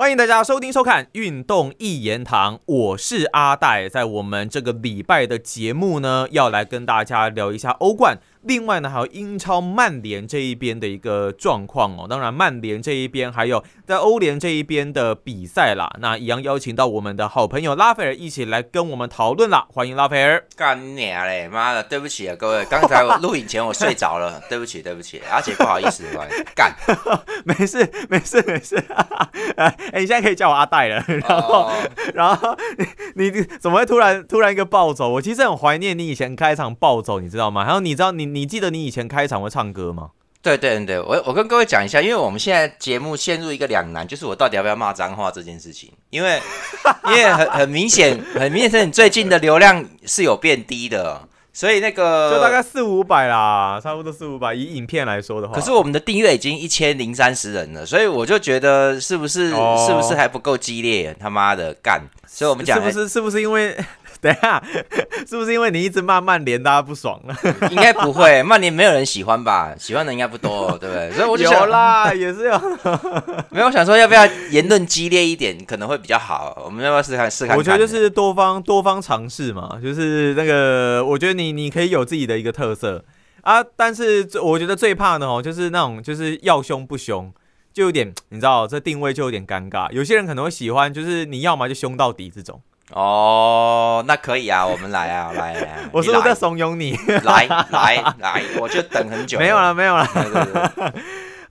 欢迎大家收听收看《运动一言堂》，我是阿戴，在我们这个礼拜的节目呢，要来跟大家聊一下欧冠。另外呢，还有英超曼联这一边的一个状况哦。当然，曼联这一边还有在欧联这一边的比赛啦。那一样邀请到我们的好朋友拉斐尔一起来跟我们讨论啦。欢迎拉斐尔。干你啊嘞！妈的，对不起啊，各位，刚才我录影前我睡着了，对不起，对不起，而且不好意思，干，没事，没事，没事。哎，你现在可以叫我阿戴了。然后，然后你你怎么会突然突然一个暴走？我其实很怀念你以前开场暴走，你知道吗？然后你知道你。你记得你以前开场会唱歌吗？对对对，我我跟各位讲一下，因为我们现在节目陷入一个两难，就是我到底要不要骂脏话这件事情。因为 因为很很明显，很明显，你最近的流量是有变低的，所以那个就大概四五百啦，差不多四五百。以影片来说的话，可是我们的订阅已经一千零三十人了，所以我就觉得是不是是不是还不够激烈？他妈的干！所以我们讲是不是是不是因为？等下，是不是因为你一直骂曼联，大家不爽了？应该不会，曼联没有人喜欢吧？喜欢的应该不多，对不对？所以我就有啦，也是有。没有我想说要不要言论激烈一点，可能会比较好。我们要不要试看试看？我觉得就是多方多方尝试嘛，就是那个，我觉得你你可以有自己的一个特色啊。但是我觉得最怕的哦，就是那种就是要凶不凶，就有点你知道，这定位就有点尴尬。有些人可能会喜欢，就是你要么就凶到底这种。哦，那可以啊，我们来啊，来 来，我是不是在怂恿你？来来来，我就等很久。没有了，没有了。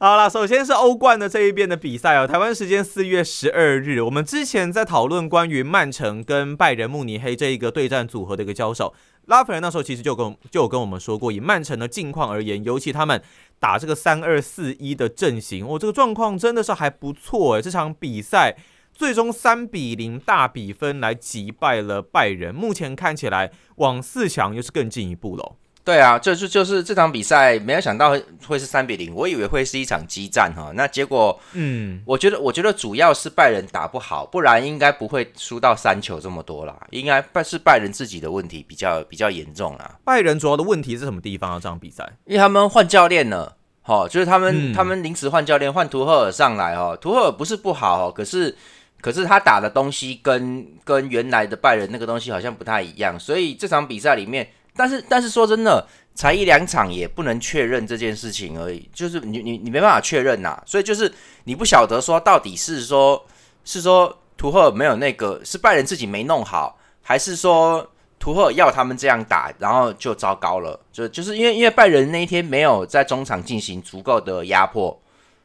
好了，首先是欧冠的这一边的比赛哦，台湾时间四月十二日，我们之前在讨论关于曼城跟拜仁慕尼黑这一个对战组合的一个交手，拉斐尔那时候其实就跟就有跟我们说过，以曼城的近况而言，尤其他们打这个三二四一的阵型，哦，这个状况真的是还不错诶，这场比赛。最终三比零大比分来击败了拜仁，目前看起来往四强又是更进一步了。对啊，就是就是这场比赛，没有想到会是三比零，我以为会是一场激战哈。那结果，嗯，我觉得我觉得主要是拜仁打不好，不然应该不会输到三球这么多啦。应该拜是拜仁自己的问题比较比较严重啦。拜仁主要的问题是什么地方啊？这场比赛，因为他们换教练了，哈，就是他们他们临时换教练，换图赫尔上来哦。图赫尔不是不好，可是。可是他打的东西跟跟原来的拜仁那个东西好像不太一样，所以这场比赛里面，但是但是说真的，才一两场也不能确认这件事情而已，就是你你你没办法确认呐，所以就是你不晓得说到底是说，是说图赫尔没有那个是拜仁自己没弄好，还是说图赫尔要他们这样打，然后就糟糕了，就就是因为因为拜仁那一天没有在中场进行足够的压迫，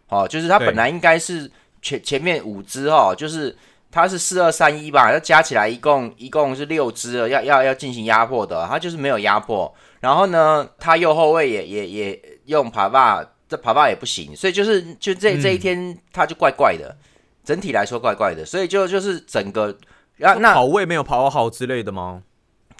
哦，就是他本来应该是。前前面五只哦，就是它是四二三一吧，要加起来一共一共是六只了，要要要进行压迫的，它就是没有压迫。然后呢，他右后卫也也也用爬坝，这爬坝也不行，所以就是就这这一天他就怪怪的，整体来说怪怪的，所以就就是整个啊那跑位没有跑好之类的吗？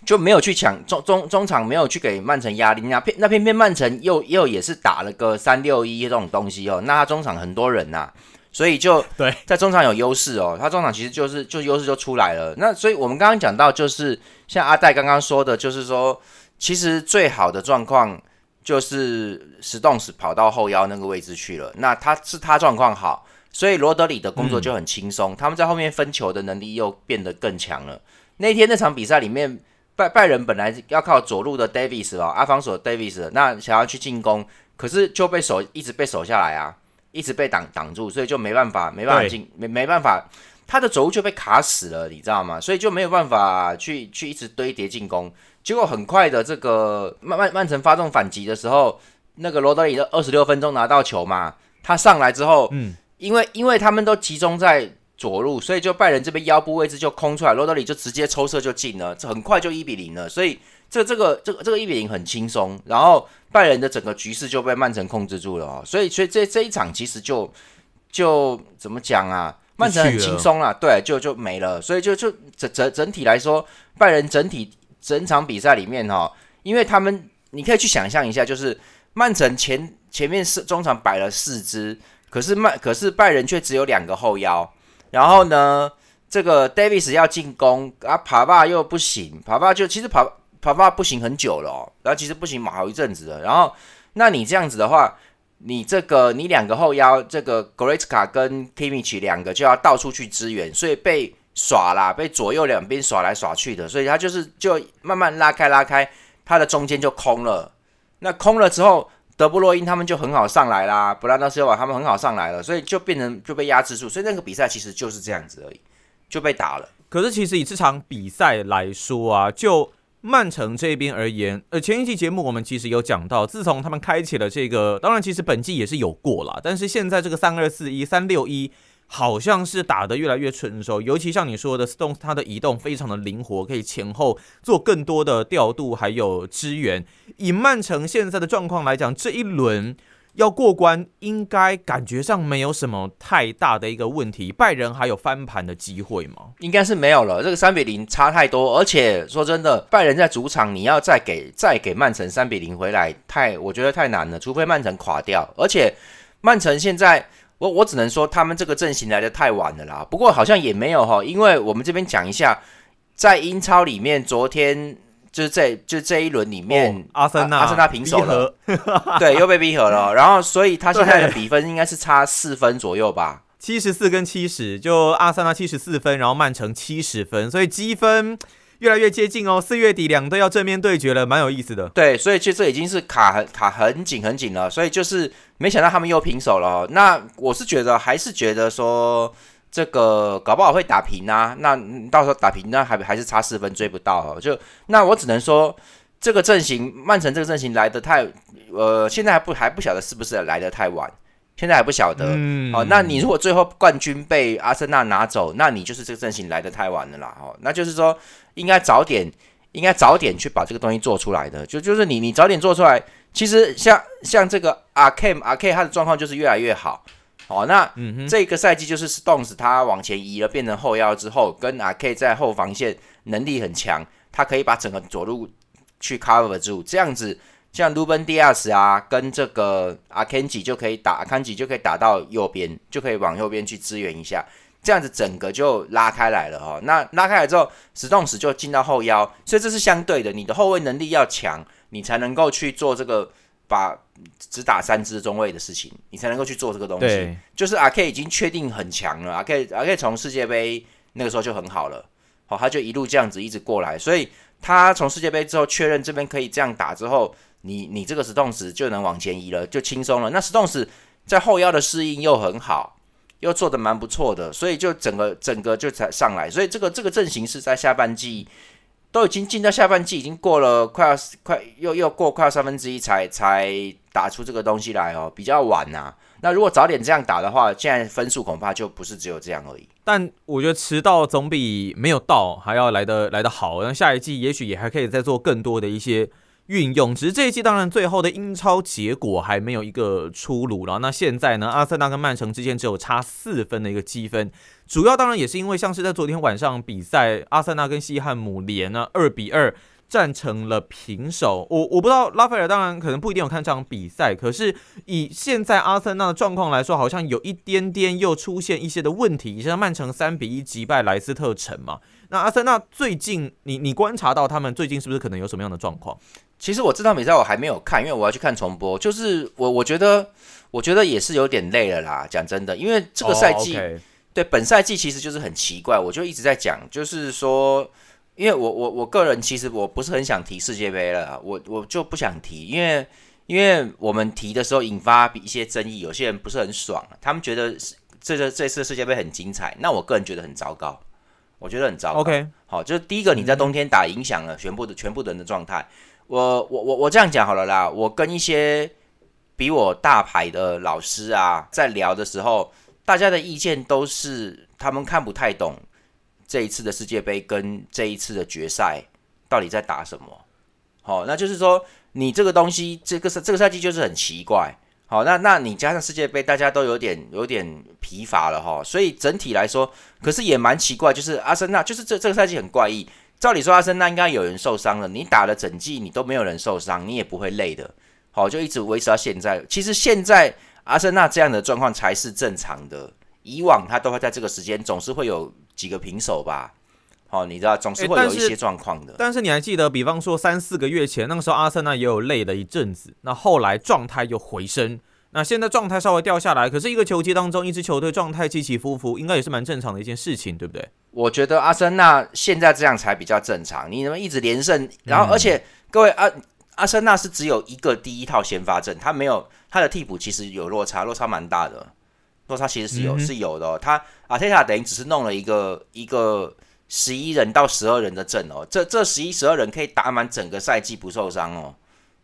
就没有去抢中中中场，没有去给曼城压力，那偏那偏偏曼城又又也是打了个三六一这种东西哦，那他中场很多人呐。所以就对，在中场有优势哦，他中场其实就是就优势就出来了。那所以我们刚刚讲到，就是像阿戴刚刚说的，就是说其实最好的状况就是石洞是跑到后腰那个位置去了。那他是他状况好，所以罗德里的工作就很轻松，他们在后面分球的能力又变得更强了。那天那场比赛里面，拜拜仁本来要靠左路的 Davis 哦，阿方索 Davis，那想要去进攻，可是就被守一直被守下来啊。一直被挡挡住，所以就没办法，没办法进，没没办法，他的轴就被卡死了，你知道吗？所以就没有办法去去一直堆叠进攻。结果很快的，这个曼曼曼城发动反击的时候，那个罗德里的二十六分钟拿到球嘛，他上来之后，嗯，因为因为他们都集中在左路，所以就拜仁这边腰部位置就空出来，罗德里就直接抽射就进了，这很快就一比零了，所以。这这个这个这个一比零很轻松，然后拜仁的整个局势就被曼城控制住了哦，所以所以这这一场其实就就怎么讲啊？曼城很轻松啦，对，就就没了，所以就就整整整体来说，拜仁整体整场比赛里面哈，因为他们你可以去想象一下，就是曼城前前面是中场摆了四支，可是曼可是拜仁却只有两个后腰，然后呢，这个 Davis 要进攻啊，帕巴又不行，帕巴就其实爬。爬爬不行很久了，然后其实不行好一阵子了。然后，那你这样子的话，你这个你两个后腰，这个 g r e t k a 跟 Kimmich 两个就要到处去支援，所以被耍啦，被左右两边耍来耍去的，所以他就是就慢慢拉开拉开，他的中间就空了。那空了之后，德布洛因他们就很好上来啦，布拉德斯瓦他们很好上来了，所以就变成就被压制住。所以那个比赛其实就是这样子而已，就被打了。可是其实以这场比赛来说啊，就曼城这边而言，呃，前一期节目我们其实有讲到，自从他们开启了这个，当然其实本季也是有过了，但是现在这个三二四一、三六一，好像是打得越来越成熟。尤其像你说的 stone 他的移动非常的灵活，可以前后做更多的调度，还有支援。以曼城现在的状况来讲，这一轮。要过关，应该感觉上没有什么太大的一个问题。拜仁还有翻盘的机会吗？应该是没有了。这个三比零差太多，而且说真的，拜仁在主场，你要再给再给曼城三比零回来，太我觉得太难了。除非曼城垮掉，而且曼城现在，我我只能说他们这个阵型来的太晚了啦。不过好像也没有哈，因为我们这边讲一下，在英超里面，昨天。就是这就这一轮里面，阿森纳阿森纳平手了，对，又被逼和了。然后，所以他现在的比分应该是差四分左右吧，七十四跟七十，就阿森纳七十四分，然后曼城七十分，所以积分越来越接近哦。四月底两队要正面对决了，蛮有意思的。对，所以其实这已经是卡很卡很紧很紧了，所以就是没想到他们又平手了。那我是觉得还是觉得说。这个搞不好会打平啊，那到时候打平那还还是差四分追不到哦。就那我只能说，这个阵型曼城这个阵型来的太，呃，现在还不还不晓得是不是来的太晚，现在还不晓得。嗯哦，那你如果最后冠军被阿森纳拿走，那你就是这个阵型来的太晚了啦。哦，那就是说应该早点，应该早点去把这个东西做出来的。就就是你你早点做出来，其实像像这个阿 K 阿 K 他的状况就是越来越好。哦，那这个赛季就是 Stones 他往前移了，变成后腰之后，跟阿 K 在后防线能力很强，他可以把整个左路去 cover 住，这样子像 Ruben Dias 啊，跟这个阿 Kenji 就可以打，阿 Kenji 就可以打到右边，就可以往右边去支援一下，这样子整个就拉开来了哈。那拉开来之后，Stones 就进到后腰，所以这是相对的，你的后卫能力要强，你才能够去做这个。把只打三支中卫的事情，你才能够去做这个东西。就是阿 K 已经确定很强了，阿 K 阿 K 从世界杯那个时候就很好了，好，他就一路这样子一直过来，所以他从世界杯之后确认这边可以这样打之后，你你这个 Stones 就能往前移了，就轻松了。那 Stones 在后腰的适应又很好，又做的蛮不错的，所以就整个整个就才上来。所以这个这个阵型是在下半季。都已经进到下半季，已经过了快要快又又过快要三分之一才才打出这个东西来哦，比较晚呐。那如果早点这样打的话，现在分数恐怕就不是只有这样而已。但我觉得迟到总比没有到还要来的来的好。那下一季也许也还可以再做更多的一些。运用，只是这一季当然最后的英超结果还没有一个出炉了。那现在呢，阿森纳跟曼城之间只有差四分的一个积分，主要当然也是因为像是在昨天晚上比赛，阿森纳跟西汉姆联呢二比二战成了平手。我我不知道拉斐尔当然可能不一定有看这场比赛，可是以现在阿森纳的状况来说，好像有一点点又出现一些的问题。像曼城三比一击败莱斯特城嘛，那阿森纳最近你你观察到他们最近是不是可能有什么样的状况？其实我这场比赛我还没有看，因为我要去看重播。就是我我觉得，我觉得也是有点累了啦。讲真的，因为这个赛季，对本赛季其实就是很奇怪。我就一直在讲，就是说，因为我我我个人其实我不是很想提世界杯了，我我就不想提，因为因为我们提的时候引发一些争议，有些人不是很爽，他们觉得这个这次世界杯很精彩，那我个人觉得很糟糕，我觉得很糟糕。OK，好，就是第一个你在冬天打，影响了全部的全部人的状态。我我我我这样讲好了啦，我跟一些比我大牌的老师啊在聊的时候，大家的意见都是他们看不太懂这一次的世界杯跟这一次的决赛到底在打什么。好，那就是说你这个东西，这个赛这个赛季就是很奇怪。好，那那你加上世界杯，大家都有点有点疲乏了哈。所以整体来说，可是也蛮奇怪，就是阿森纳，就是这这个赛季很怪异。照理说，阿森纳应该有人受伤了。你打了整季，你都没有人受伤，你也不会累的。好，就一直维持到现在。其实现在阿森纳这样的状况才是正常的。以往他都会在这个时间，总是会有几个平手吧。好，你知道，总是会有一些状况的。但是你还记得，比方说三四个月前，那个时候阿森纳也有累了一阵子，那后来状态又回升。那现在状态稍微掉下来，可是一个球季当中，一支球队状态起起伏伏，应该也是蛮正常的一件事情，对不对？我觉得阿森纳现在这样才比较正常。你能一直连胜，然后而且各位阿阿森纳是只有一个第一套先发阵，他没有他的替补，其实有落差，落差蛮大的。落差其实是有是有的。哦他阿特塔等于只是弄了一个一个十一人到十二人的阵哦，这这十一十二人可以打满整个赛季不受伤哦。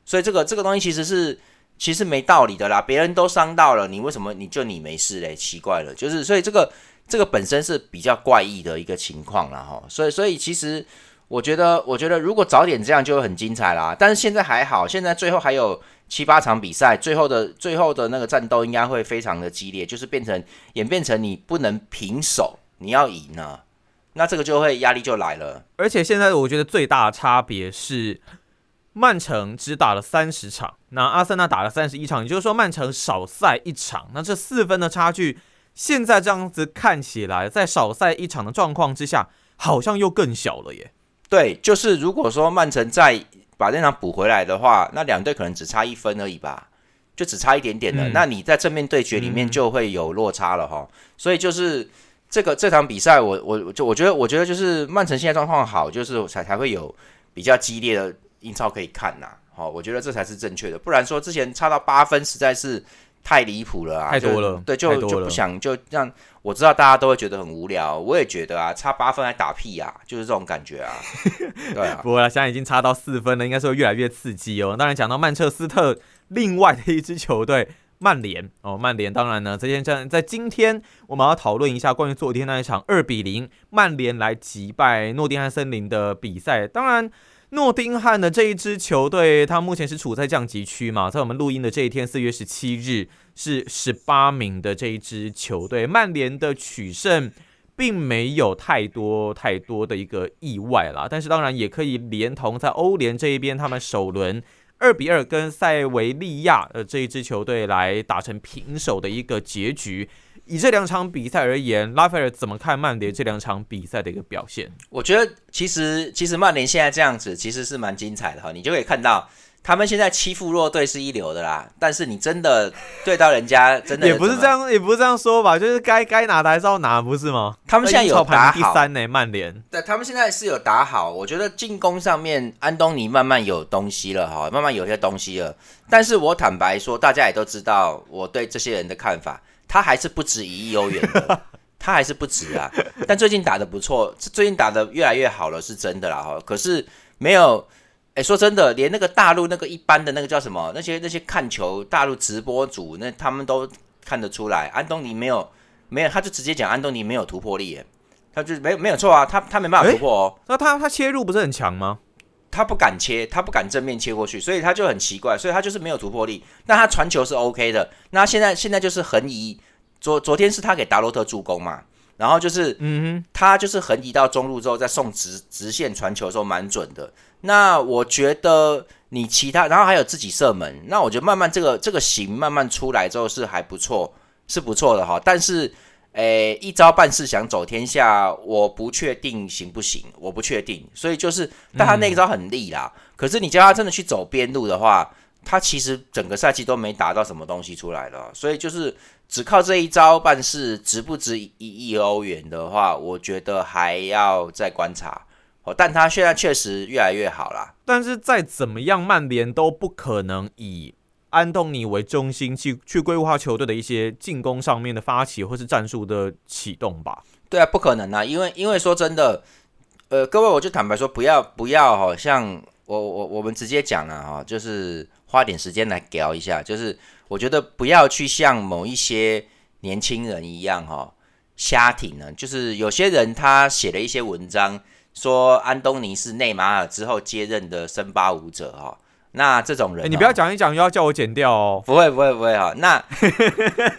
所以这个这个东西其实是。其实没道理的啦，别人都伤到了，你为什么你就你没事嘞？奇怪了，就是所以这个这个本身是比较怪异的一个情况了哈。所以所以其实我觉得我觉得如果早点这样就会很精彩啦。但是现在还好，现在最后还有七八场比赛，最后的最后的那个战斗应该会非常的激烈，就是变成演变成你不能平手，你要赢呢，那这个就会压力就来了。而且现在我觉得最大的差别是。曼城只打了三十场，那阿森纳打了三十一场，也就是说曼城少赛一场。那这四分的差距，现在这样子看起来，在少赛一场的状况之下，好像又更小了耶。对，就是如果说曼城再把那场补回来的话，那两队可能只差一分而已吧，就只差一点点的。那你在正面对决里面就会有落差了哈。所以就是这个这场比赛，我我就我觉得我觉得就是曼城现在状况好，就是才才会有比较激烈的。英超可以看呐，好，我觉得这才是正确的，不然说之前差到八分实在是太离谱了啊，太多了，对，就就不想就让我知道大家都会觉得很无聊，我也觉得啊，差八分还打屁呀，就是这种感觉啊，对啊，不过现在已经差到四分了，应该是会越来越刺激哦。当然讲到曼彻斯特另外的一支球队曼联哦，曼联当然呢，这件战在今天我们要讨论一下关于昨天那一场二比零曼联来击败诺丁汉森林的比赛，当然。诺丁汉的这一支球队，他目前是处在降级区嘛？在我们录音的这一天，四月十七日是十八名的这一支球队，曼联的取胜并没有太多太多的一个意外啦。但是当然也可以连同在欧联这一边，他们首轮二比二跟塞维利亚呃这一支球队来打成平手的一个结局。以这两场比赛而言，拉斐尔怎么看曼联这两场比赛的一个表现？我觉得其实其实曼联现在这样子其实是蛮精彩的哈，你就可以看到他们现在欺负弱队是一流的啦。但是你真的对到人家，真的也不是这样，也不是这样说吧，就是该该拿的还是要拿，不是吗？他们现在有打好第三呢，曼联。对，他们现在是有打好，我觉得进攻上面安东尼慢慢有东西了哈，慢慢有些东西了。但是我坦白说，大家也都知道我对这些人的看法。他还是不值一亿欧元的，他还是不值啊。但最近打的不错，最近打的越来越好了，是真的啦哈。可是没有，哎，说真的，连那个大陆那个一般的那个叫什么，那些那些看球大陆直播组，那他们都看得出来，安东尼没有没有，他就直接讲安东尼没有突破力，他就没有没有错啊，他他没办法突破哦。那他他切入不是很强吗？他不敢切，他不敢正面切过去，所以他就很奇怪，所以他就是没有突破力。那他传球是 OK 的，那现在现在就是横移。昨昨天是他给达洛特助攻嘛，然后就是，嗯哼，他就是横移到中路之后再送直直线传球的时候蛮准的。那我觉得你其他，然后还有自己射门，那我觉得慢慢这个这个型慢慢出来之后是还不错，是不错的哈。但是，诶，一招半式想走天下，我不确定行不行，我不确定。所以就是，但他那一招很利啦。可是你叫他真的去走边路的话，他其实整个赛季都没打到什么东西出来了。所以就是。只靠这一招办事，值不值一亿欧元的话，我觉得还要再观察哦。但他现在确实越来越好啦。但是再怎么样，曼联都不可能以安东尼为中心去去规划球队的一些进攻上面的发起或是战术的启动吧？对啊，不可能啊！因为因为说真的，呃，各位我就坦白说，不要不要好，像我我我们直接讲了哈，就是花点时间来聊一下，就是。我觉得不要去像某一些年轻人一样哈瞎挺呢，就是有些人他写了一些文章，说安东尼是内马尔之后接任的森巴舞者哈，那这种人你不要讲一讲又要叫我剪掉哦，不会不会不会哈，那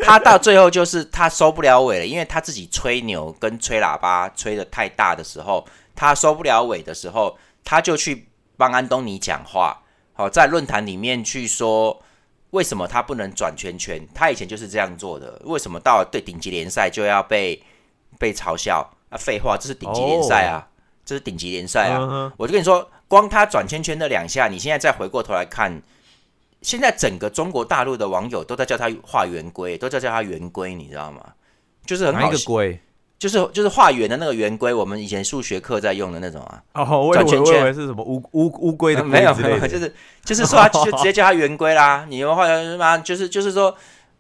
他到最后就是他收不了尾了，因为他自己吹牛跟吹喇叭吹的太大的时候，他收不了尾的时候，他就去帮安东尼讲话，好在论坛里面去说。为什么他不能转圈圈？他以前就是这样做的。为什么到了对顶级联赛就要被被嘲笑？啊，废话，这是顶级联赛啊，这是顶级联赛啊！我就跟你说，光他转圈圈那两下，你现在再回过头来看，现在整个中国大陆的网友都在叫他画圆规，都在叫他圆规，你知道吗？就是很哪一个龟？就是就是画圆的那个圆规，我们以前数学课在用的那种啊。哦，我以为我以为是什么乌乌乌龟的没有没有，就是就是说，就直接叫他圆规啦。你画什么？就是就是说。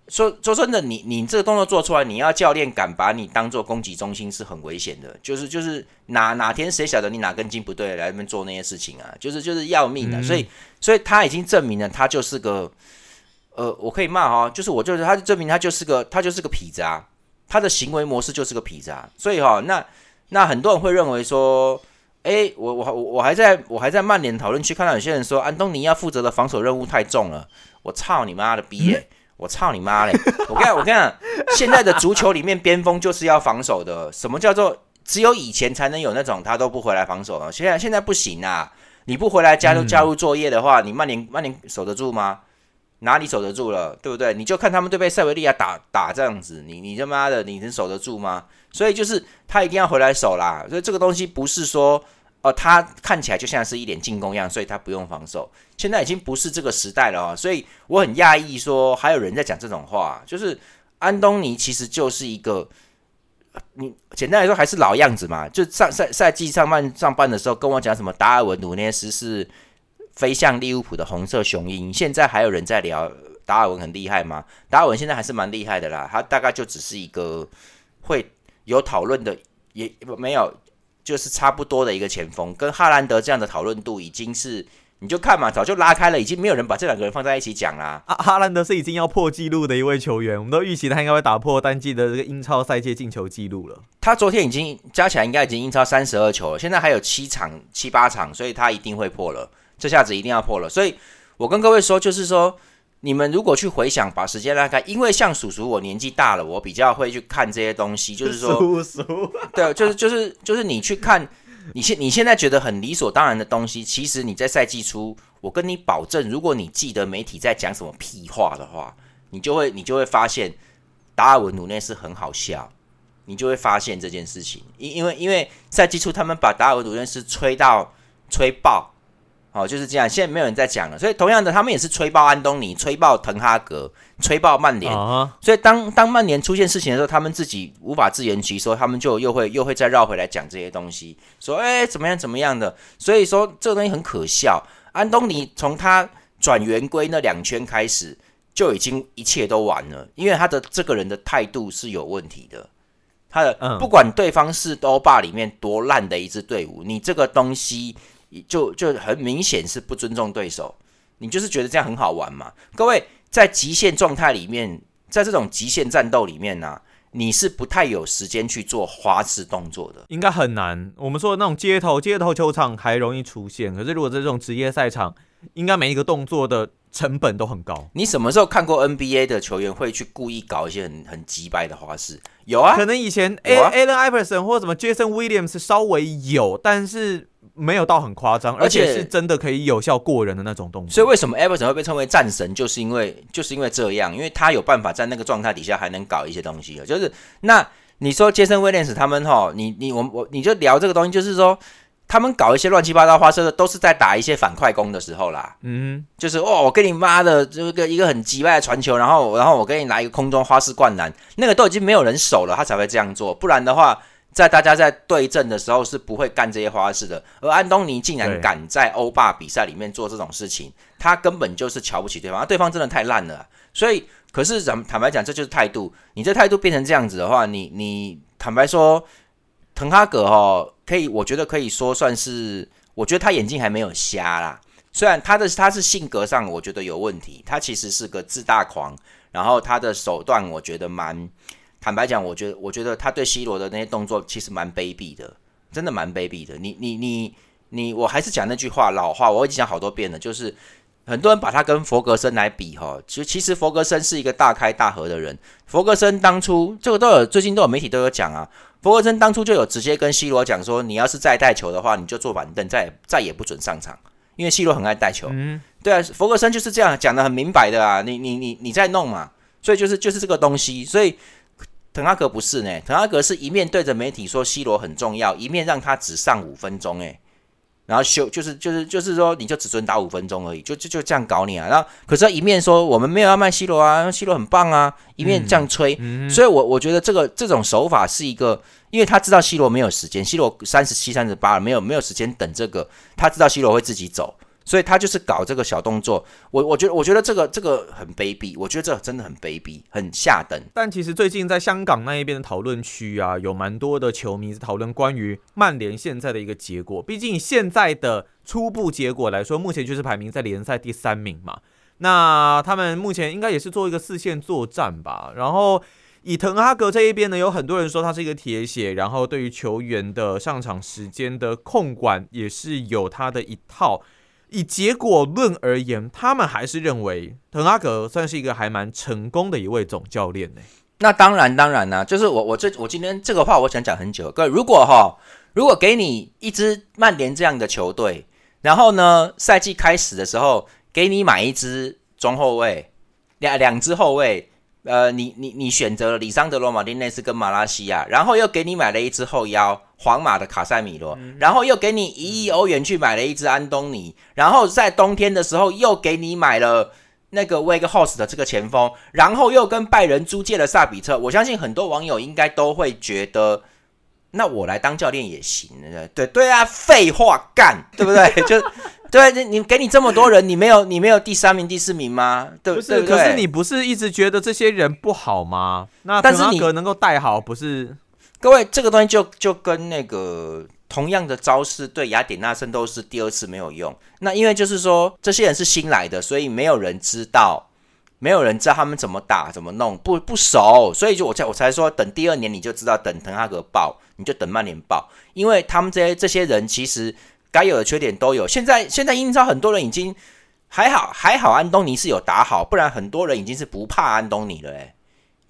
说说真的，你你这个动作做出来，你要教练敢把你当做攻击中心是很危险的。就是就是哪哪天谁晓得你哪根筋不对来那边做那些事情啊？就是就是要命的。所以所以他已经证明了他就是个呃，我可以骂哈，就是我就是他证明他就是个他就是个痞子啊，他的行为模式就是个痞子啊。所以哈，那那很多人会认为说，哎，我我我还在我还在曼联讨论区看到有些人说安东尼要负责的防守任务太重了，我操你妈的逼！我操你妈嘞！我跟你，我跟你讲，现在的足球里面边锋就是要防守的。什么叫做只有以前才能有那种他都不回来防守了？现在现在不行啊！你不回来加入加入作业的话，你曼联曼联守得住吗？哪里守得住了？对不对？你就看他们对被塞维利亚打打这样子，你你他妈的你能守得住吗？所以就是他一定要回来守啦。所以这个东西不是说。哦，他看起来就像是一点进攻一样，所以他不用防守。现在已经不是这个时代了啊，所以我很讶异，说还有人在讲这种话。就是安东尼其实就是一个，你简单来说还是老样子嘛。就上赛赛季上半上半的时候跟我讲什么达尔文努涅斯是飞向利物浦的红色雄鹰，现在还有人在聊达尔文很厉害吗？达尔文现在还是蛮厉害的啦，他大概就只是一个会有讨论的，也没有。就是差不多的一个前锋，跟哈兰德这样的讨论度已经是，你就看嘛，早就拉开了，已经没有人把这两个人放在一起讲啦。啊，哈兰德是已经要破纪录的一位球员，我们都预期他应该会打破单季的这个英超赛季进球纪录了。他昨天已经加起来应该已经英超三十二球了，现在还有七场七八场，所以他一定会破了，这下子一定要破了。所以我跟各位说，就是说。你们如果去回想，把时间拉开，因为像叔叔我年纪大了，我比较会去看这些东西，就是说，叔叔，对，就是就是就是你去看，你现你现在觉得很理所当然的东西，其实你在赛季初，我跟你保证，如果你记得媒体在讲什么屁话的话，你就会你就会发现达尔文努内斯很好笑，你就会发现这件事情，因因为因为赛季初他们把达尔文努内斯吹到吹爆。哦，就是这样。现在没有人在讲了，所以同样的，他们也是吹爆安东尼，吹爆滕哈格，吹爆曼联。所以当当曼联出现事情的时候，他们自己无法自圆其说，他们就又会又会再绕回来讲这些东西，说哎怎么样怎么样的。所以说这个东西很可笑。安东尼从他转圆规那两圈开始，就已经一切都完了，因为他的这个人的态度是有问题的。他的不管对方是欧霸里面多烂的一支队伍，你这个东西。就就很明显是不尊重对手，你就是觉得这样很好玩嘛？各位在极限状态里面，在这种极限战斗里面呢，你是不太有时间去做花式动作的，应该很难。我们说的那种街头街头球场还容易出现，可是如果在这种职业赛场，应该每一个动作的成本都很高。你什么时候看过 NBA 的球员会去故意搞一些很很急败的花式？有啊，可能以前 A Allen Iverson 或者什么 Jason Williams 稍微有，但是。没有到很夸张，而且是真的可以有效过人的那种动作。所以为什么 Everton 会被称为战神，就是因为就是因为这样，因为他有办法在那个状态底下还能搞一些东西就是那你说杰森威廉斯他们哈，你你我我你就聊这个东西，就是说他们搞一些乱七八糟花式的，都是在打一些反快攻的时候啦。嗯，就是哦，我跟你妈的这个一个很急败的传球，然后然后我给你来一个空中花式灌篮，那个都已经没有人守了，他才会这样做，不然的话。在大家在对阵的时候是不会干这些花式的，而安东尼竟然敢在欧霸比赛里面做这种事情，他根本就是瞧不起对方，对方真的太烂了。所以，可是咱们坦白讲，这就是态度。你这态度变成这样子的话，你你坦白说，滕哈格哈可以，我觉得可以说算是，我觉得他眼睛还没有瞎啦。虽然他的他是性格上我觉得有问题，他其实是个自大狂，然后他的手段我觉得蛮。坦白讲，我觉得，我觉得他对 C 罗的那些动作其实蛮卑鄙的，真的蛮卑鄙的。你、你、你、你，我还是讲那句话，老话，我已经讲好多遍了，就是很多人把他跟佛格森来比，哈，其实其实佛格森是一个大开大合的人。佛格森当初这个都有，最近都有媒体都有讲啊。佛格森当初就有直接跟 C 罗讲说，你要是再带球的话，你就坐板凳，再再也不准上场，因为 C 罗很爱带球。嗯，对啊，弗格森就是这样讲的很明白的啊，你、你、你、你在弄嘛，所以就是就是这个东西，所以。滕哈格不是呢，滕哈格是一面对着媒体说 C 罗很重要，一面让他只上五分钟，哎，然后休就是就是就是说你就只准打五分钟而已，就就就这样搞你啊。然后可是一面说我们没有要卖 C 罗啊，C 罗很棒啊，一面这样吹。所以我我觉得这个这种手法是一个，因为他知道 C 罗没有时间，C 罗三十七三十八了，没有没有时间等这个，他知道 C 罗会自己走。所以他就是搞这个小动作，我我觉得我觉得这个这个很卑鄙，我觉得这真的很卑鄙，很下等。但其实最近在香港那一边的讨论区啊，有蛮多的球迷在讨论关于曼联现在的一个结果。毕竟现在的初步结果来说，目前就是排名在联赛第三名嘛。那他们目前应该也是做一个四线作战吧。然后以滕哈格这一边呢，有很多人说他是一个铁血，然后对于球员的上场时间的控管也是有他的一套。以结果论而言，他们还是认为滕哈格算是一个还蛮成功的一位总教练呢。那当然，当然啦，就是我我这我今天这个话我想讲很久。各位，如果哈，如果给你一支曼联这样的球队，然后呢，赛季开始的时候给你买一支中后卫，两两支后卫。呃，你你你选择了里桑德罗马丁内斯跟马拉西亚，然后又给你买了一只后腰皇马的卡塞米罗，然后又给你一亿欧元去买了一只安东尼，然后在冬天的时候又给你买了那个威格霍斯的这个前锋，然后又跟拜仁租借了萨比策。我相信很多网友应该都会觉得，那我来当教练也行，对对啊，废话干，对不对？就。对，你给你这么多人，你没有你没有第三名、第四名吗？对不对？可是你不是一直觉得这些人不好吗？那但是你能够带好，不是？各位，这个东西就就跟那个同样的招式对雅典娜圣斗士第二次没有用。那因为就是说这些人是新来的，所以没有人知道，没有人知道他们怎么打、怎么弄，不不熟，所以就我才我才说等第二年你就知道，等滕哈格爆，你就等曼联爆，因为他们这些这些人其实。该有的缺点都有。现在现在英超很多人已经还好还好，安东尼是有打好，不然很多人已经是不怕安东尼了，哎，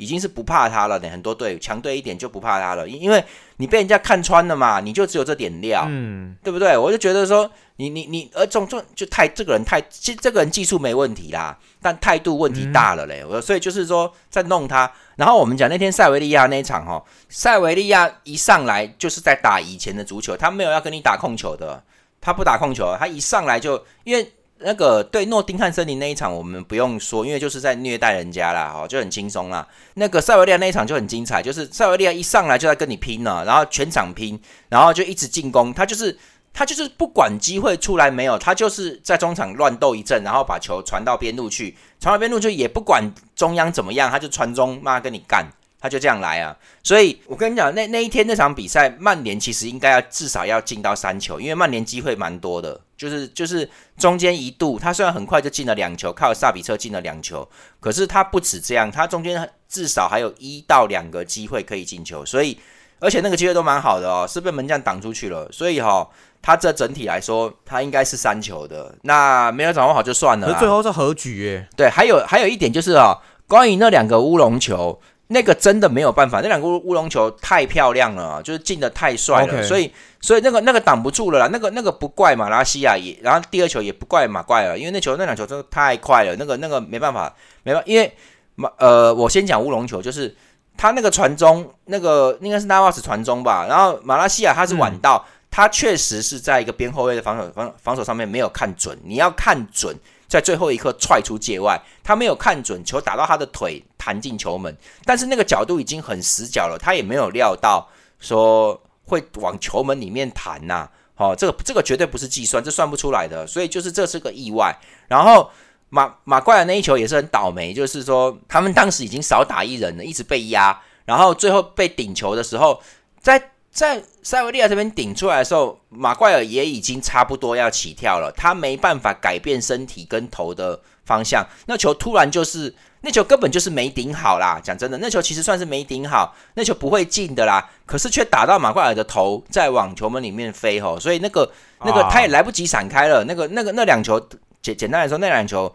已经是不怕他了呢。很多队强队一点就不怕他了，因因为你被人家看穿了嘛，你就只有这点料，嗯，对不对？我就觉得说，你你你，而种种就太这个人太，其实这个人技术没问题啦，但态度问题大了嘞。我所以就是说在弄他。然后我们讲那天塞维利亚那一场哈，塞维利亚一上来就是在打以前的足球，他没有要跟你打控球的。他不打控球，他一上来就因为那个对诺丁汉森林那一场，我们不用说，因为就是在虐待人家啦，哦，就很轻松啦。那个塞维利亚那一场就很精彩，就是塞维利亚一上来就在跟你拼了，然后全场拼，然后就一直进攻，他就是他就是不管机会出来没有，他就是在中场乱斗一阵，然后把球传到边路去，传到边路去也不管中央怎么样，他就传中，妈跟你干。他就这样来啊，所以我跟你讲，那那一天那场比赛，曼联其实应该要至少要进到三球，因为曼联机会蛮多的，就是就是中间一度他虽然很快就进了两球，靠萨比车进了两球，可是他不止这样，他中间至少还有一到两个机会可以进球，所以而且那个机会都蛮好的哦，是被门将挡出去了，所以哈，他这整体来说他应该是三球的，那没有掌握好就算了，可最后是和局耶。对，还有还有一点就是啊，关于那两个乌龙球。那个真的没有办法，那两个乌龙球太漂亮了，就是进的太帅了，所以所以那个那个挡不住了啦，那个那个不怪马拉西亚也，然后第二球也不怪马怪了，因为那球那两球真的太快了，那个那个没办法，没办，因为马呃，我先讲乌龙球，就是他那个传中，那个应该是纳瓦斯传中吧，然后马拉西亚他是晚到，他确实是在一个边后卫的防守防防守上面没有看准，你要看准。在最后一刻踹出界外，他没有看准球打到他的腿弹进球门，但是那个角度已经很死角了，他也没有料到说会往球门里面弹呐。哦，这个这个绝对不是计算，这算不出来的，所以就是这是个意外。然后马马怪的那一球也是很倒霉，就是说他们当时已经少打一人了，一直被压，然后最后被顶球的时候，在。在塞维利亚这边顶出来的时候，马怪尔也已经差不多要起跳了，他没办法改变身体跟头的方向。那球突然就是那球根本就是没顶好啦。讲真的，那球其实算是没顶好，那球不会进的啦。可是却打到马怪尔的头，在往球门里面飞吼，所以那个那个他也来不及闪开了。那个那个那两球简简单来说，那两球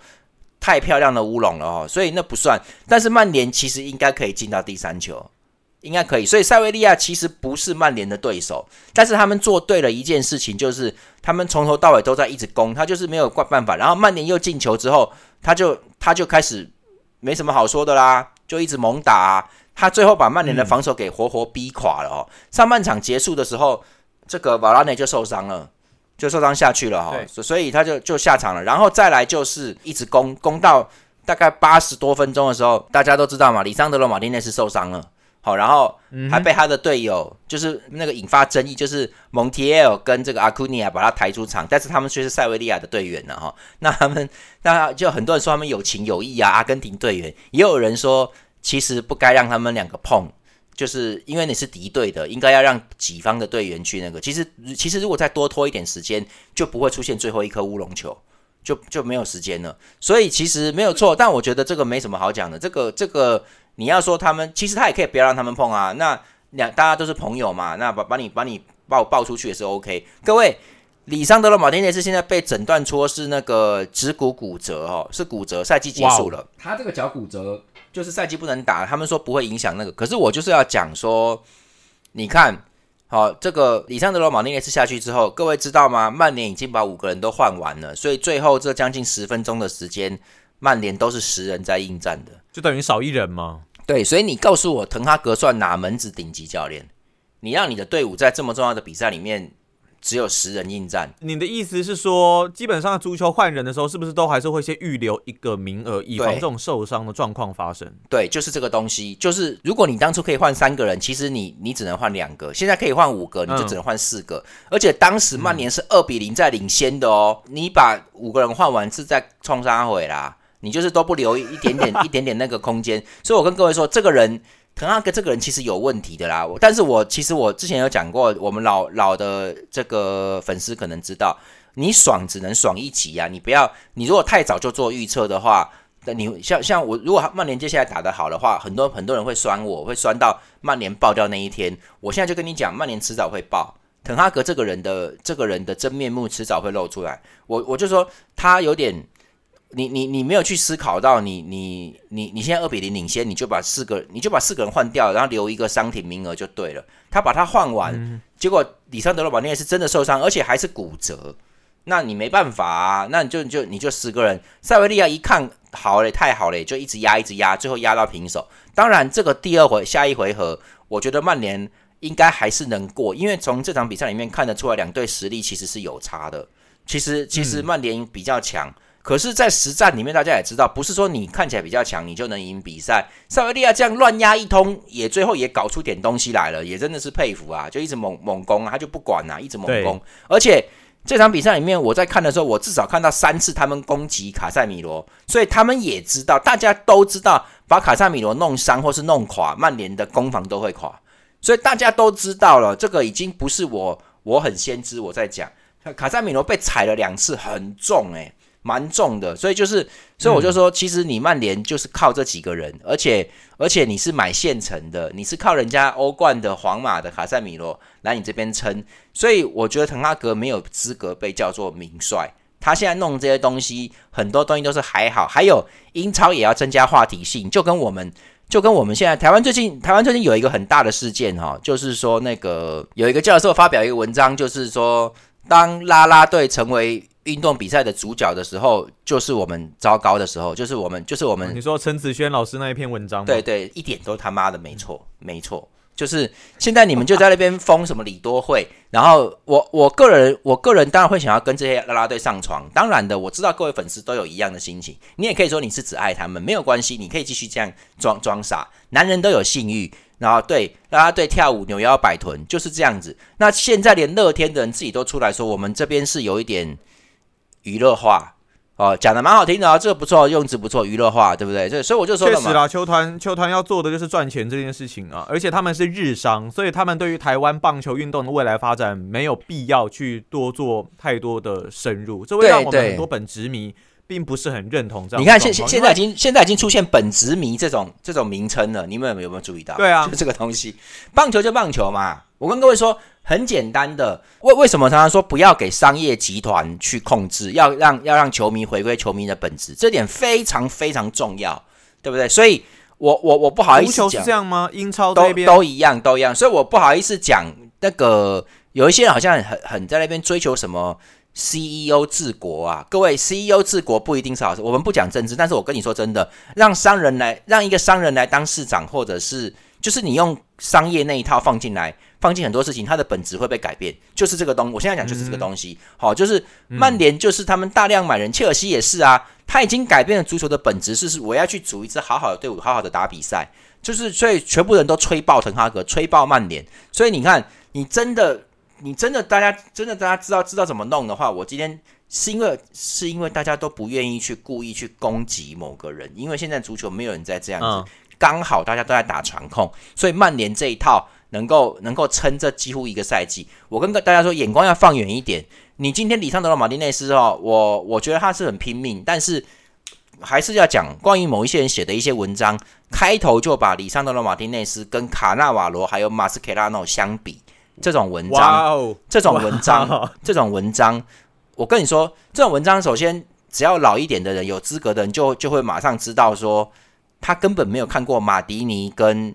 太漂亮的乌龙了哦，所以那不算。但是曼联其实应该可以进到第三球。应该可以，所以塞维利亚其实不是曼联的对手，但是他们做对了一件事情，就是他们从头到尾都在一直攻，他就是没有怪办法。然后曼联又进球之后，他就他就开始没什么好说的啦，就一直猛打，他最后把曼联的防守给活活逼垮了哦。上半场结束的时候，这个瓦拉内就受伤了，就受伤下去了哈，所以他就就下场了。然后再来就是一直攻攻到大概八十多分钟的时候，大家都知道嘛，里桑德罗马丁内斯受伤了。好，然后还被他的队友，就是那个引发争议，就是蒙提埃跟这个阿库尼亚把他抬出场，但是他们却是塞维利亚的队员呢，哈。那他们，那就很多人说他们有情有义啊，阿根廷队员，也有人说其实不该让他们两个碰，就是因为你是敌对的，应该要让己方的队员去那个。其实，其实如果再多拖一点时间，就不会出现最后一颗乌龙球，就就没有时间了。所以其实没有错，但我觉得这个没什么好讲的，这个这个。你要说他们，其实他也可以不要让他们碰啊。那两大家都是朋友嘛，那把把你把你抱抱出去也是 OK。各位，里桑德罗马丁内斯现在被诊断出是那个指骨骨折哦，是骨折，赛季结束了。他这个脚骨折就是赛季不能打，他们说不会影响那个。可是我就是要讲说，你看，好，这个里桑德罗马丁内斯下去之后，各位知道吗？曼联已经把五个人都换完了，所以最后这将近十分钟的时间，曼联都是十人在应战的，就等于少一人吗？对，所以你告诉我，滕哈格算哪门子顶级教练？你让你的队伍在这么重要的比赛里面只有十人应战？你的意思是说，基本上足球换人的时候，是不是都还是会先预留一个名额，以防这种受伤的状况发生？对，就是这个东西。就是如果你当初可以换三个人，其实你你只能换两个，现在可以换五个，你就只能换四个。而且当时曼联是二比零在领先的哦，你把五个人换完是在冲杀回啦。你就是都不留一点点 一点点那个空间，所以我跟各位说，这个人滕哈格这个人其实有问题的啦。但是我其实我之前有讲过，我们老老的这个粉丝可能知道，你爽只能爽一集啊，你不要你如果太早就做预测的话，那你像像我如果曼联接下来打得好的话，很多很多人会酸我，会酸到曼联爆掉那一天。我现在就跟你讲，曼联迟早会爆，滕哈格这个人的这个人的真面目迟早会露出来。我我就说他有点。你你你没有去思考到，你你你你现在二比零领先，你就把四个你就把四个人换掉，然后留一个伤停名额就对了。他把他换完，结果里桑德罗马内是真的受伤，而且还是骨折。那你没办法啊，那你就就你就十个人。塞维利亚一看好嘞，太好嘞，就一直压一直压，最后压到平手。当然，这个第二回下一回合，我觉得曼联应该还是能过，因为从这场比赛里面看得出来，两队实力其实是有差的。其实其实曼联比较强。可是，在实战里面，大家也知道，不是说你看起来比较强，你就能赢比赛。塞维利亚这样乱压一通，也最后也搞出点东西来了，也真的是佩服啊！就一直猛猛攻，他就不管啊，一直猛攻。而且这场比赛里面，我在看的时候，我至少看到三次他们攻击卡塞米罗，所以他们也知道，大家都知道，把卡塞米罗弄伤或是弄垮，曼联的攻防都会垮。所以大家都知道了，这个已经不是我我很先知我在讲，卡塞米罗被踩了两次，很重诶。蛮重的，所以就是，所以我就说，其实你曼联就是靠这几个人，而且而且你是买现成的，你是靠人家欧冠的皇马的卡塞米罗来你这边撑，所以我觉得滕哈格没有资格被叫做名帅。他现在弄这些东西，很多东西都是还好，还有英超也要增加话题性，就跟我们就跟我们现在台湾最近台湾最近有一个很大的事件哈，就是说那个有一个教授发表一个文章，就是说当拉拉队成为。运动比赛的主角的时候，就是我们糟糕的时候，就是我们，就是我们。你说陈子轩老师那一篇文章，对对，一点都他妈的没错，没错。就是现在你们就在那边封什么李多惠，然后我我个人，我个人当然会想要跟这些啦啦队上床。当然的，我知道各位粉丝都有一样的心情。你也可以说你是只爱他们，没有关系，你可以继续这样装装傻。男人都有性欲。然后对啦啦队跳舞扭腰摆臀就是这样子。那现在连乐天的人自己都出来说，我们这边是有一点。娱乐化。哦，讲的蛮好听的啊，这个不错，用词不错，娱乐化，对不对？这所以我就说确实啦，球团球团要做的就是赚钱这件事情啊，而且他们是日商，所以他们对于台湾棒球运动的未来发展没有必要去多做太多的深入，这会让我们很多本职迷并不是很认同这样。你看现现现在已经现在已经出现本职迷这种这种名称了，你们有没有注意到？对啊，就这个东西，棒球就棒球嘛，我跟各位说。很简单的，为为什么常常说不要给商业集团去控制，要让要让球迷回归球迷的本质，这点非常非常重要，对不对？所以，我我我不好意思讲，是这样吗？英超都都一样，都一样，所以我不好意思讲那个有一些人好像很很在那边追求什么 CEO 治国啊，各位 CEO 治国不一定是好事，我们不讲政治，但是我跟你说真的，让商人来让一个商人来当市长，或者是就是你用商业那一套放进来。放进很多事情，它的本质会被改变，就是这个东。我现在讲就是这个东西，好，就是曼联就是他们大量买人，切尔西也是啊，他已经改变了足球的本质，是是我要去组一支好好的队伍，好好的打比赛，就是所以全部人都吹爆滕哈格，吹爆曼联，所以你看，你真的，你真的，大家真的大家知道知道怎么弄的话，我今天是因为是因为大家都不愿意去故意去攻击某个人，因为现在足球没有人在这样子。刚好大家都在打传控，所以曼联这一套能够能够撑这几乎一个赛季。我跟大家说，眼光要放远一点。你今天里桑德罗马丁内斯哦，我我觉得他是很拼命，但是还是要讲关于某一些人写的一些文章，开头就把里桑德罗马丁内斯跟卡纳瓦罗还有马斯凯拉诺相比，这种文章，这种文章，这种文章，我跟你说，这种文章首先只要老一点的人，有资格的人就就会马上知道说。他根本没有看过马迪尼跟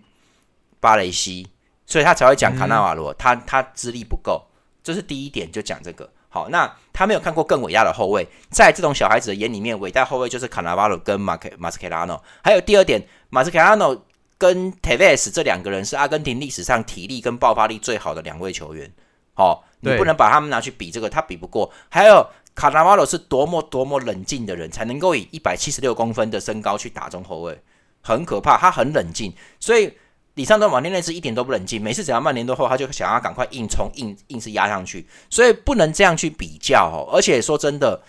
巴雷西，所以他才会讲卡纳瓦罗。他他资历不够，这是第一点，就讲这个。好，那他没有看过更伟大的后卫，在这种小孩子的眼里面，伟大后卫就是卡纳瓦罗跟马克马斯凯拉诺。还有第二点，马斯凯拉诺跟 Tevez 这两个人是阿根廷历史上体力跟爆发力最好的两位球员。哦，你不能把他们拿去比这个，他比不过。还有。卡纳瓦罗是多么多么冷静的人，才能够以一百七十六公分的身高去打中后卫，很可怕。他很冷静，所以里桑德马丁内斯一点都不冷静。每次只要曼联落后，他就想要赶快硬冲、硬硬是压上去。所以不能这样去比较哦。而且说真的，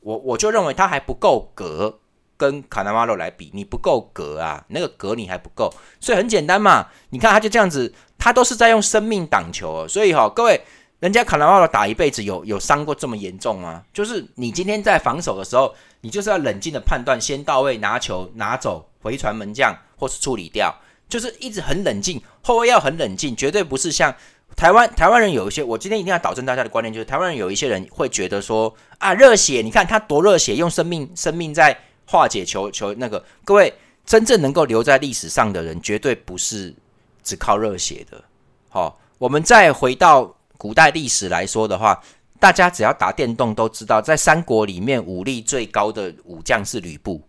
我我就认为他还不够格跟卡纳瓦罗来比，你不够格啊，那个格你还不够。所以很简单嘛，你看他就这样子，他都是在用生命挡球。所以哈，各位。人家卡纳瓦罗打一辈子有有伤过这么严重吗？就是你今天在防守的时候，你就是要冷静的判断，先到位拿球拿走，回传门将或是处理掉，就是一直很冷静。后卫要很冷静，绝对不是像台湾台湾人有一些，我今天一定要导正大家的观念，就是台湾人有一些人会觉得说啊热血，你看他多热血，用生命生命在化解求求那个。各位真正能够留在历史上的人，绝对不是只靠热血的。好，我们再回到。古代历史来说的话，大家只要打电动都知道，在三国里面武力最高的武将是吕布，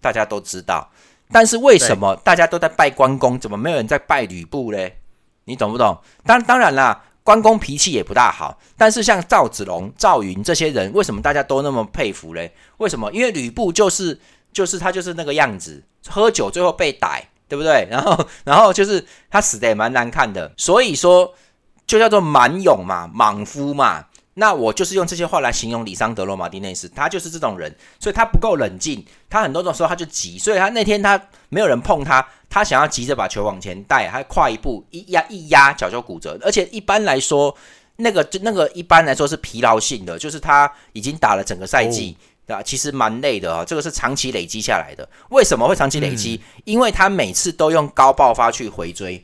大家都知道。但是为什么大家都在拜关公，怎么没有人在拜吕布嘞？你懂不懂？当当然啦，关公脾气也不大好。但是像赵子龙、赵云这些人，为什么大家都那么佩服嘞？为什么？因为吕布就是就是他就是那个样子，喝酒最后被逮，对不对？然后 然后就是他死的也蛮难看的，所以说。就叫做蛮勇嘛，莽夫嘛。那我就是用这些话来形容李桑德罗马丁内斯，他就是这种人，所以他不够冷静，他很多种时候他就急，所以他那天他没有人碰他，他想要急着把球往前带，他跨一步一压一压脚就骨折。而且一般来说，那个就那个一般来说是疲劳性的，就是他已经打了整个赛季，对吧？其实蛮累的啊，这个是长期累积下来的。为什么会长期累积？因为他每次都用高爆发去回追。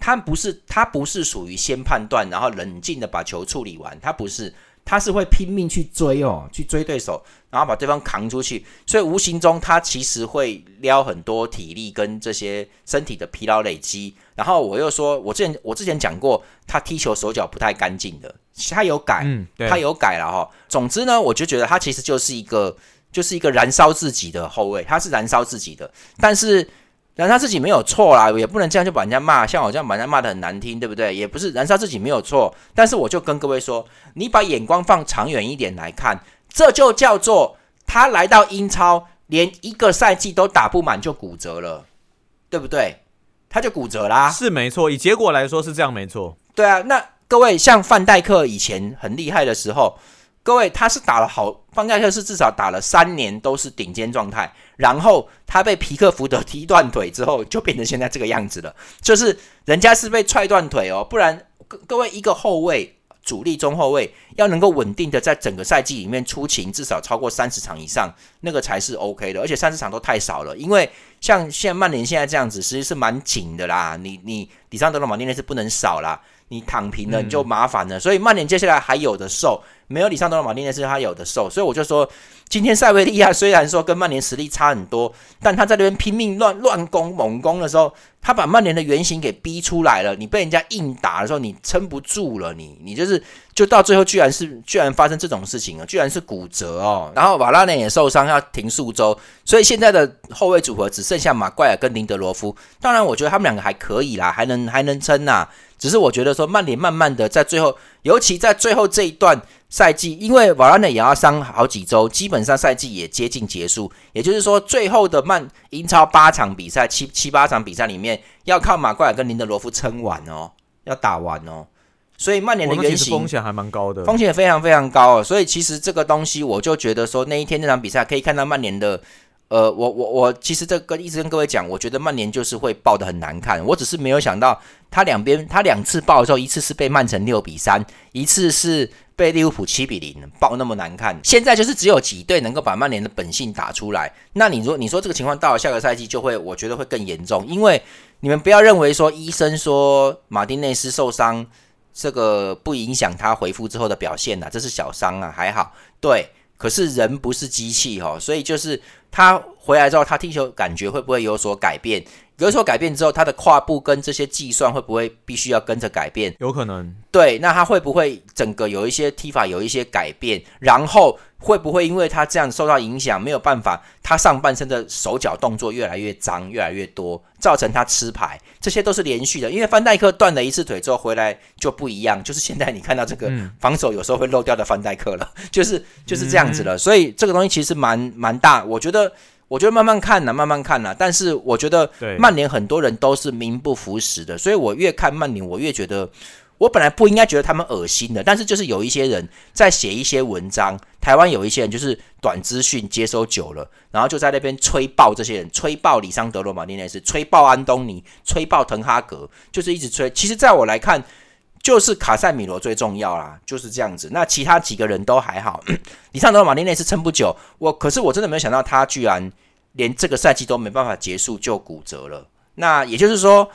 他不是，他不是属于先判断，然后冷静的把球处理完。他不是，他是会拼命去追哦，去追对手，然后把对方扛出去。所以无形中他其实会撩很多体力跟这些身体的疲劳累积。然后我又说，我之前我之前讲过，他踢球手脚不太干净的，他有改，他有改了哈。总之呢，我就觉得他其实就是一个，就是一个燃烧自己的后卫，他是燃烧自己的，但是。燃烧自己没有错啦，也不能这样就把人家骂，像我这样把人家骂的很难听，对不对？也不是燃烧自己没有错，但是我就跟各位说，你把眼光放长远一点来看，这就叫做他来到英超，连一个赛季都打不满就骨折了，对不对？他就骨折啦，是没错，以结果来说是这样没错。对啊，那各位像范戴克以前很厉害的时候。各位，他是打了好，方盖克是至少打了三年都是顶尖状态，然后他被皮克福德踢断腿之后，就变成现在这个样子了。就是人家是被踹断腿哦，不然各各位一个后卫主力中后卫要能够稳定的在整个赛季里面出勤至少超过三十场以上，那个才是 OK 的。而且三十场都太少了，因为像现在曼联现在这样子，其实是蛮紧的啦。你你里桑德罗马丁内是不能少啦，你躺平了你就麻烦了。所以曼联接下来还有的受。没有里桑多罗马丁内斯，他有的受，所以我就说，今天塞维利亚虽然说跟曼联实力差很多，但他在那边拼命乱乱攻猛攻的时候，他把曼联的原型给逼出来了。你被人家硬打的时候，你撑不住了，你你就是就到最后居然是居然发生这种事情了，居然是骨折哦。然后瓦拉内也受伤要停数周，所以现在的后卫组合只剩下马怪尔跟林德罗夫。当然，我觉得他们两个还可以啦，还能还能撑呐。只是我觉得说曼联慢慢的在最后，尤其在最后这一段赛季，因为瓦拉内也要伤好几周，基本上赛季也接近结束。也就是说，最后的曼英超八场比赛，七七八场比赛里面，要靠马奎尔跟林德罗夫撑完哦，要打完哦。所以曼联的原型风险还蛮高的，风险非常非常高哦。所以其实这个东西，我就觉得说那一天那场比赛可以看到曼联的。呃，我我我其实这个一直跟各位讲，我觉得曼联就是会爆的很难看。我只是没有想到，他两边他两次爆的时候，一次是被曼城六比三，一次是被利物浦七比零爆那么难看。现在就是只有几队能够把曼联的本性打出来。那你说你说这个情况到了下个赛季就会，我觉得会更严重。因为你们不要认为说医生说马丁内斯受伤，这个不影响他恢复之后的表现呐，这是小伤啊，还好。对。可是人不是机器哈，所以就是他回来之后，他踢球感觉会不会有所改变？有所改变之后，他的跨步跟这些计算会不会必须要跟着改变？有可能。对，那他会不会整个有一些踢法有一些改变？然后会不会因为他这样受到影响，没有办法，他上半身的手脚动作越来越脏，越来越多，造成他吃牌？这些都是连续的。因为范戴克断了一次腿之后回来就不一样，就是现在你看到这个防守有时候会漏掉的范戴克了，就是就是这样子了。所以这个东西其实蛮蛮大，我觉得。我觉得慢慢看呐，慢慢看呐。但是我觉得曼联很多人都是名不符实的，所以我越看曼联，我越觉得我本来不应该觉得他们恶心的。但是就是有一些人在写一些文章，台湾有一些人就是短资讯接收久了，然后就在那边吹爆这些人，吹爆里桑德罗马丁内斯，吹爆安东尼，吹爆滕哈格，就是一直吹。其实在我来看，就是卡塞米罗最重要啦，就是这样子。那其他几个人都还好，里桑德罗马丁内是撑不久。我可是我真的没有想到他居然。连这个赛季都没办法结束就骨折了，那也就是说，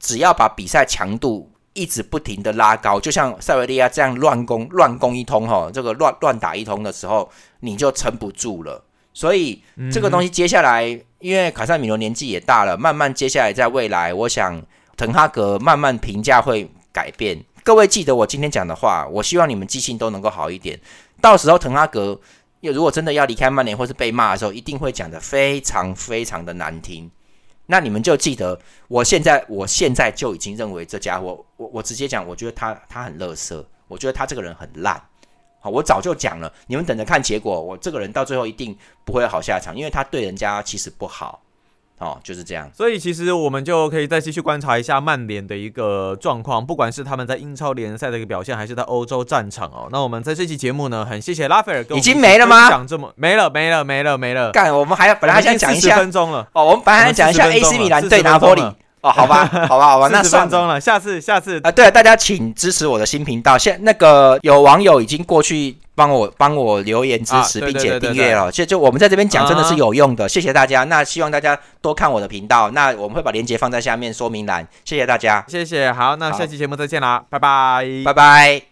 只要把比赛强度一直不停的拉高，就像塞维利亚这样乱攻乱攻一通哈，这个乱乱打一通的时候，你就撑不住了。所以这个东西接下来，因为卡塞米罗年纪也大了，慢慢接下来在未来，我想滕哈格慢慢评价会改变。各位记得我今天讲的话，我希望你们记性都能够好一点，到时候滕哈格。又如果真的要离开曼联或是被骂的时候，一定会讲的非常非常的难听。那你们就记得，我现在我现在就已经认为这家伙，我我直接讲，我觉得他他很乐色，我觉得他这个人很烂。好，我早就讲了，你们等着看结果。我这个人到最后一定不会有好下场，因为他对人家其实不好。哦，就是这样。所以其实我们就可以再继续观察一下曼联的一个状况，不管是他们在英超联赛的一个表现，还是在欧洲战场哦。那我们在这期节目呢，很谢谢拉斐尔，已经没了吗？讲这么没了，没了，没了，没了。干，我们还要本来还想讲一下分钟了哦，我们本来还想讲一下 AC 米兰对拿破里。哦，好吧，好吧，好吧，那算钟了，下次，下次啊，对，大家请支持我的新频道。现那个有网友已经过去帮我帮我留言支持，并且订阅了。就就我们在这边讲真的是有用的，谢谢大家。那希望大家多看我的频道。那我们会把链接放在下面说明栏，谢谢大家，谢谢。好，那下期节目再见啦，拜拜，拜拜。